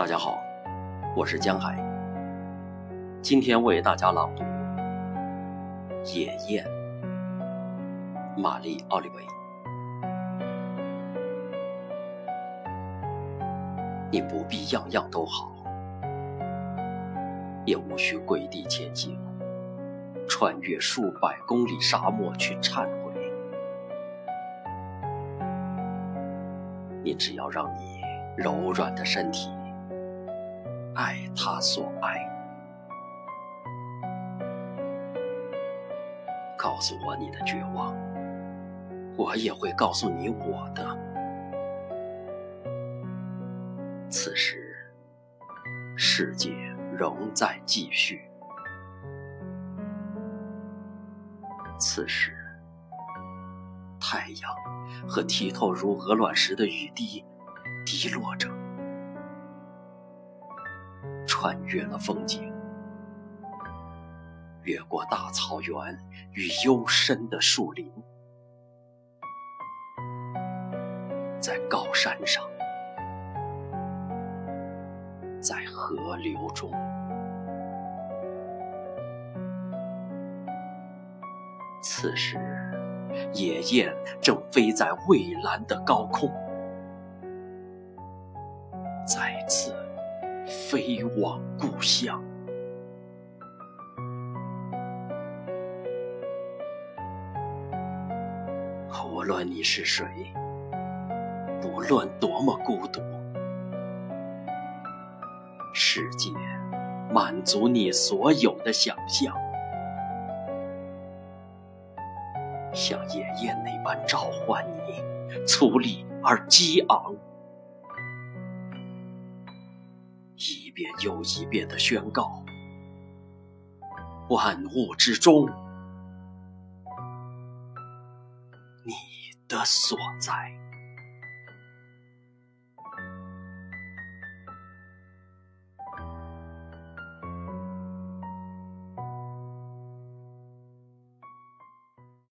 大家好，我是江海。今天为大家朗读《野雁》，玛丽·奥利维。你不必样样都好，也无需跪地前行，穿越数百公里沙漠去忏悔。你只要让你柔软的身体爱他所爱，告诉我你的绝望，我也会告诉你我的。此时，世界仍在继续。此时，太阳和剔透如鹅卵石的雨滴滴落着，穿越了风景，越过大草原与幽深的树林，在高山上。在河流中，此时野雁正飞在蔚蓝的高空，再次飞往故乡。无论你是谁，不论多么孤独。世界满足你所有的想象，像爷爷那般召唤你，粗粝而激昂，一遍又一遍的宣告：万物之中，你的所在。